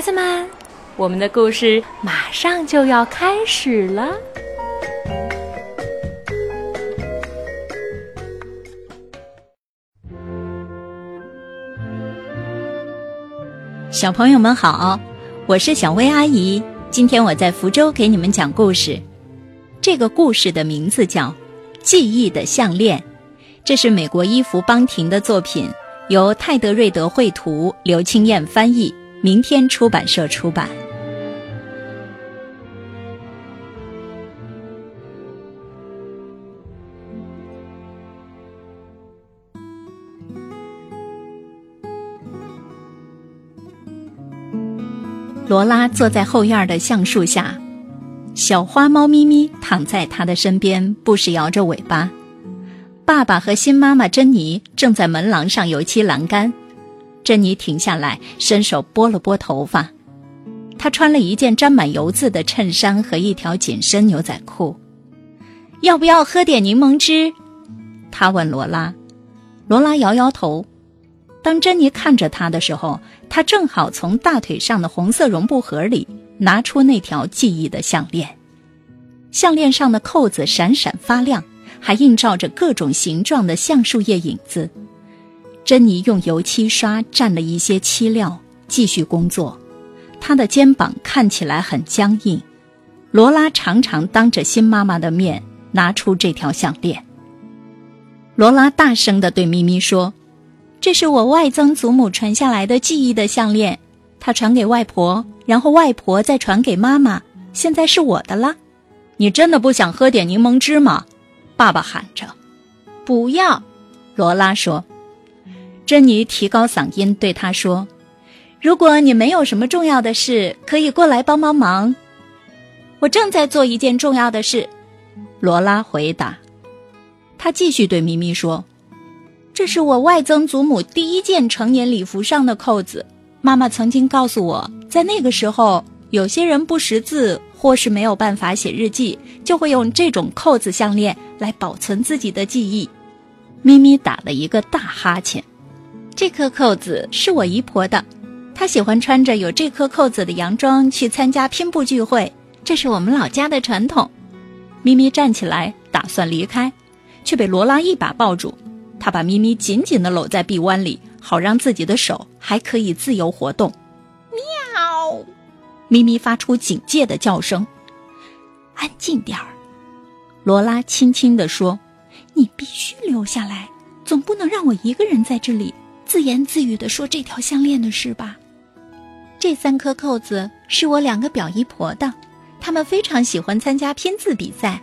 孩子们，我们的故事马上就要开始了。小朋友们好，我是小薇阿姨。今天我在福州给你们讲故事。这个故事的名字叫《记忆的项链》，这是美国伊芙邦廷的作品，由泰德瑞德绘图，刘青燕翻译。明天出版社出版。罗拉坐在后院的橡树下，小花猫咪咪躺在她的身边，不时摇着尾巴。爸爸和新妈妈珍妮正在门廊上油漆栏杆。珍妮停下来，伸手拨了拨头发。她穿了一件沾满油渍的衬衫和一条紧身牛仔裤。要不要喝点柠檬汁？她问罗拉。罗拉摇摇头。当珍妮看着她的时候，她正好从大腿上的红色绒布盒里拿出那条记忆的项链。项链上的扣子闪闪发亮，还映照着各种形状的橡树叶影子。珍妮用油漆刷蘸了一些漆料，继续工作。她的肩膀看起来很僵硬。罗拉常常当着新妈妈的面拿出这条项链。罗拉大声地对咪咪说：“这是我外曾祖母传下来的记忆的项链，她传给外婆，然后外婆再传给妈妈，现在是我的了。你真的不想喝点柠檬汁吗？”爸爸喊着。“不要。”罗拉说。珍妮提高嗓音对他说：“如果你没有什么重要的事，可以过来帮帮忙。”我正在做一件重要的事，罗拉回答。他继续对咪咪说：“这是我外曾祖母第一件成年礼服上的扣子。妈妈曾经告诉我，在那个时候，有些人不识字或是没有办法写日记，就会用这种扣子项链来保存自己的记忆。”咪咪打了一个大哈欠。这颗扣子是我姨婆的，她喜欢穿着有这颗扣子的洋装去参加拼布聚会，这是我们老家的传统。咪咪站起来打算离开，却被罗拉一把抱住。他把咪咪紧紧地搂在臂弯里，好让自己的手还可以自由活动。喵！咪咪发出警戒的叫声。安静点儿，罗拉轻轻地说：“你必须留下来，总不能让我一个人在这里。”自言自语地说：“这条项链的事吧。这三颗扣子是我两个表姨婆的，她们非常喜欢参加拼字比赛。”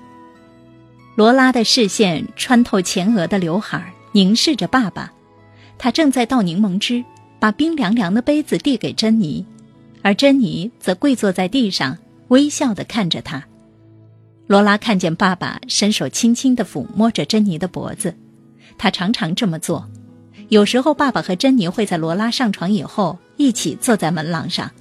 罗拉的视线穿透前额的刘海，凝视着爸爸。他正在倒柠檬汁，把冰凉凉的杯子递给珍妮，而珍妮则跪坐在地上，微笑地看着他。罗拉看见爸爸伸手轻轻地抚摸着珍妮的脖子，他常常这么做。有时候，爸爸和珍妮会在罗拉上床以后一起坐在门廊上。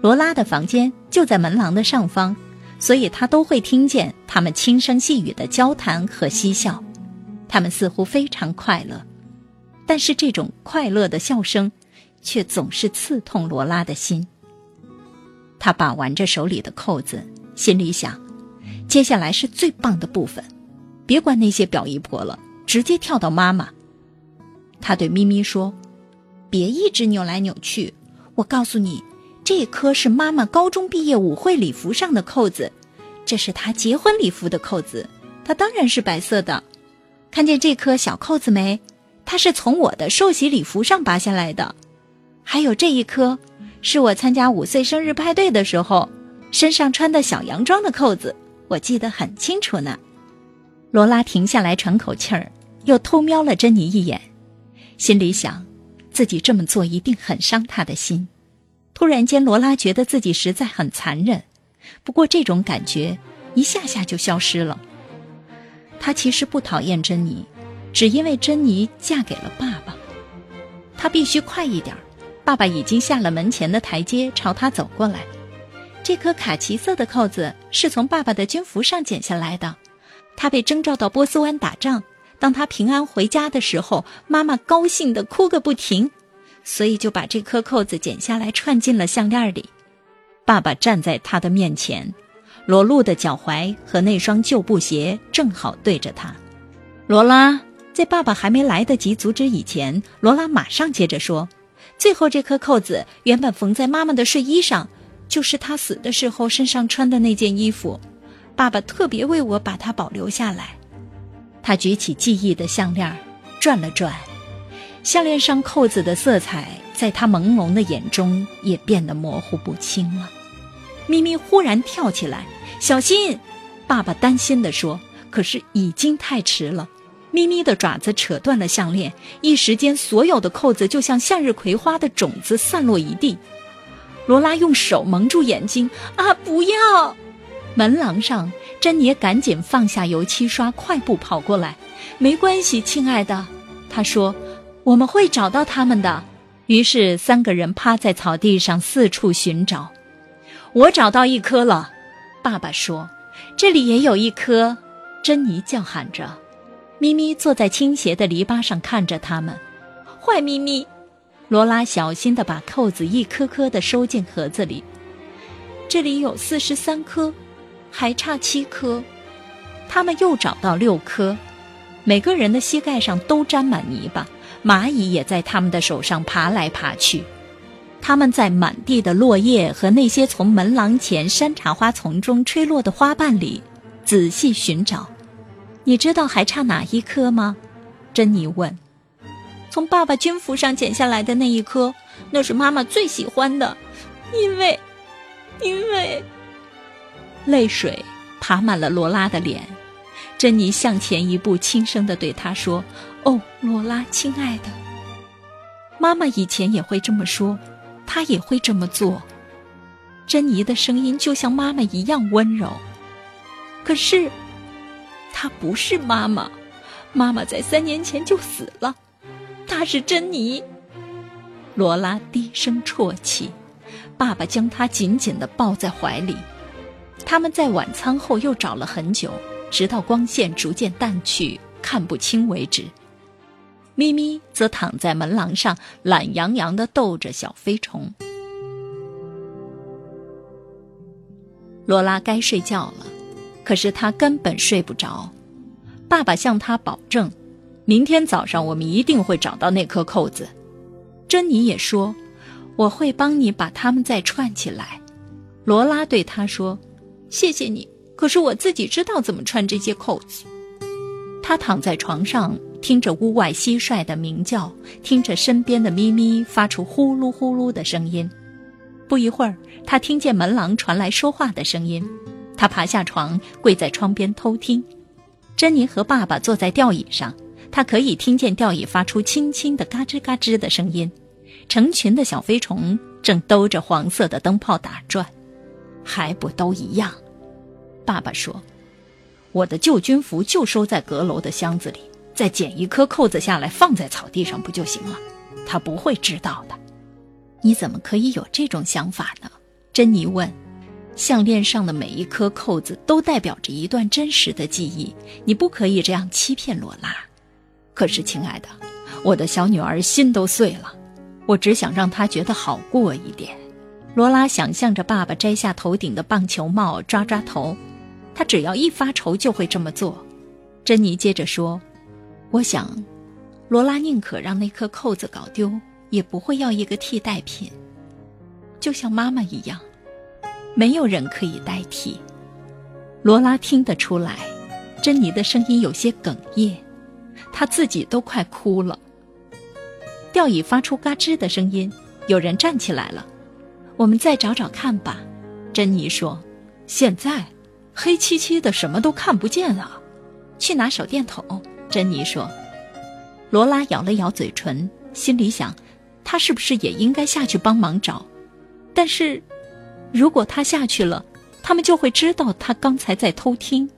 罗拉的房间就在门廊的上方，所以他都会听见他们轻声细语的交谈和嬉笑。他们似乎非常快乐，但是这种快乐的笑声，却总是刺痛罗拉的心。他把玩着手里的扣子，心里想：接下来是最棒的部分，别管那些表姨婆了，直接跳到妈妈。他对咪咪说：“别一直扭来扭去。我告诉你，这颗是妈妈高中毕业舞会礼服上的扣子，这是她结婚礼服的扣子。它当然是白色的。看见这颗小扣子没？它是从我的寿喜礼服上拔下来的。还有这一颗，是我参加五岁生日派对的时候身上穿的小洋装的扣子，我记得很清楚呢。”罗拉停下来喘口气儿，又偷瞄了珍妮一眼。心里想，自己这么做一定很伤他的心。突然间，罗拉觉得自己实在很残忍。不过，这种感觉一下下就消失了。他其实不讨厌珍妮，只因为珍妮嫁给了爸爸。他必须快一点。爸爸已经下了门前的台阶，朝他走过来。这颗卡其色的扣子是从爸爸的军服上剪下来的。他被征召到波斯湾打仗。当他平安回家的时候，妈妈高兴的哭个不停，所以就把这颗扣子剪下来串进了项链里。爸爸站在他的面前，裸露的脚踝和那双旧布鞋正好对着他。罗拉在爸爸还没来得及阻止以前，罗拉马上接着说：“最后这颗扣子原本缝在妈妈的睡衣上，就是她死的时候身上穿的那件衣服。爸爸特别为我把它保留下来。”他举起记忆的项链，转了转，项链上扣子的色彩在他朦胧的眼中也变得模糊不清了。咪咪忽然跳起来，小心！爸爸担心地说。可是已经太迟了。咪咪的爪子扯断了项链，一时间，所有的扣子就像向日葵花的种子散落一地。罗拉用手蒙住眼睛，啊，不要！门廊上，珍妮赶紧放下油漆刷，快步跑过来。没关系，亲爱的，他说，我们会找到他们的。于是，三个人趴在草地上四处寻找。我找到一颗了，爸爸说，这里也有一颗。珍妮叫喊着。咪咪坐在倾斜的篱笆上看着他们。坏咪咪，罗拉小心地把扣子一颗颗地收进盒子里。这里有四十三颗，还差七颗。他们又找到六颗，每个人的膝盖上都沾满泥巴，蚂蚁也在他们的手上爬来爬去。他们在满地的落叶和那些从门廊前山茶花丛中吹落的花瓣里仔细寻找。你知道还差哪一颗吗？珍妮问。从爸爸军服上剪下来的那一颗，那是妈妈最喜欢的，因为，因为，泪水爬满了罗拉的脸。珍妮向前一步，轻声的对他说：“哦，罗拉，亲爱的，妈妈以前也会这么说，她也会这么做。”珍妮的声音就像妈妈一样温柔，可是。她不是妈妈，妈妈在三年前就死了。她是珍妮。罗拉低声啜泣，爸爸将她紧紧地抱在怀里。他们在晚餐后又找了很久，直到光线逐渐淡去，看不清为止。咪咪则躺在门廊上，懒洋洋地逗着小飞虫。罗拉该睡觉了。可是他根本睡不着。爸爸向他保证，明天早上我们一定会找到那颗扣子。珍妮也说，我会帮你把它们再串起来。罗拉对他说：“谢谢你。”可是我自己知道怎么穿这些扣子。他躺在床上，听着屋外蟋蟀的鸣叫，听着身边的咪咪发出呼噜呼噜的声音。不一会儿，他听见门廊传来说话的声音。他爬下床，跪在窗边偷听。珍妮和爸爸坐在吊椅上，他可以听见吊椅发出轻轻的嘎吱嘎吱的声音。成群的小飞虫正兜着黄色的灯泡打转，还不都一样？爸爸说：“我的旧军服就收在阁楼的箱子里，再剪一颗扣子下来放在草地上不就行了？他不会知道的。”你怎么可以有这种想法呢？珍妮问。项链上的每一颗扣子都代表着一段真实的记忆，你不可以这样欺骗罗拉。可是，亲爱的，我的小女儿心都碎了，我只想让她觉得好过一点。罗拉想象着爸爸摘下头顶的棒球帽，抓抓头，他只要一发愁就会这么做。珍妮接着说：“我想，罗拉宁可让那颗扣子搞丢，也不会要一个替代品，就像妈妈一样。”没有人可以代替。罗拉听得出来，珍妮的声音有些哽咽，她自己都快哭了。吊椅发出嘎吱的声音，有人站起来了。我们再找找看吧，珍妮说。现在，黑漆漆的，什么都看不见啊。去拿手电筒，珍妮说。罗拉咬了咬嘴唇，心里想，她是不是也应该下去帮忙找？但是。如果他下去了，他们就会知道他刚才在偷听。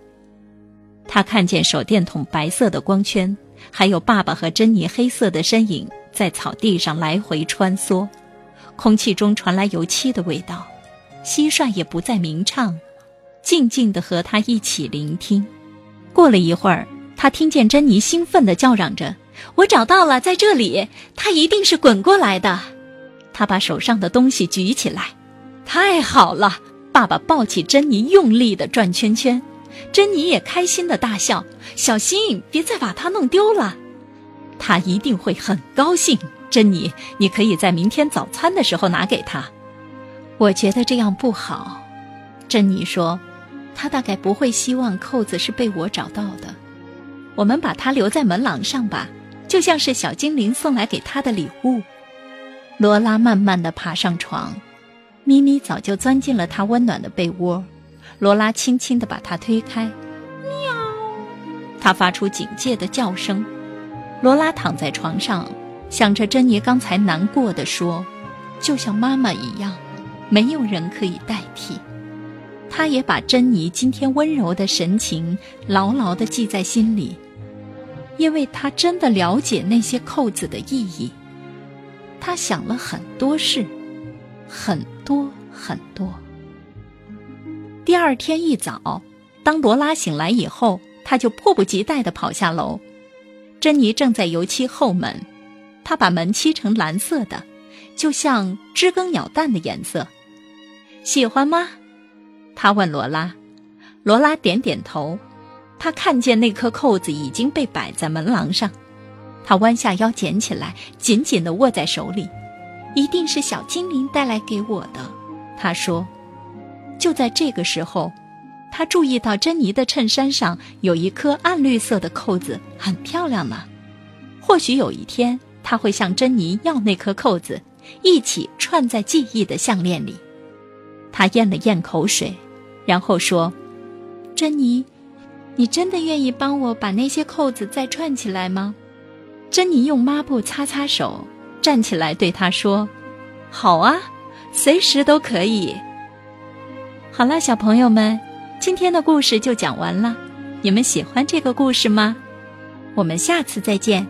他看见手电筒白色的光圈，还有爸爸和珍妮黑色的身影在草地上来回穿梭，空气中传来油漆的味道。蟋蟀也不再鸣唱，静静地和他一起聆听。过了一会儿，他听见珍妮兴奋地叫嚷着：“我找到了，在这里，它一定是滚过来的。他把手上的东西举起来，太好了！爸爸抱起珍妮，用力的转圈圈，珍妮也开心的大笑。小心，别再把它弄丢了。他一定会很高兴。珍妮，你可以在明天早餐的时候拿给他。我觉得这样不好，珍妮说，他大概不会希望扣子是被我找到的。我们把它留在门廊上吧，就像是小精灵送来给他的礼物。罗拉慢慢地爬上床，咪咪早就钻进了他温暖的被窝。罗拉轻轻地把它推开，喵！它发出警戒的叫声。罗拉躺在床上，想着珍妮刚才难过的说：“就像妈妈一样，没有人可以代替。”他也把珍妮今天温柔的神情牢牢地记在心里，因为他真的了解那些扣子的意义。他想了很多事，很多很多。第二天一早，当罗拉醒来以后，他就迫不及待地跑下楼。珍妮正在油漆后门，他把门漆成蓝色的，就像知更鸟蛋的颜色。喜欢吗？他问罗拉。罗拉点点头。他看见那颗扣子已经被摆在门廊上。他弯下腰捡起来，紧紧地握在手里。一定是小精灵带来给我的，他说。就在这个时候，他注意到珍妮的衬衫上有一颗暗绿色的扣子，很漂亮呢。或许有一天，他会向珍妮要那颗扣子，一起串在记忆的项链里。他咽了咽口水，然后说：“珍妮，你真的愿意帮我把那些扣子再串起来吗？”珍妮用抹布擦擦手，站起来对他说：“好啊，随时都可以。”好了，小朋友们，今天的故事就讲完了。你们喜欢这个故事吗？我们下次再见。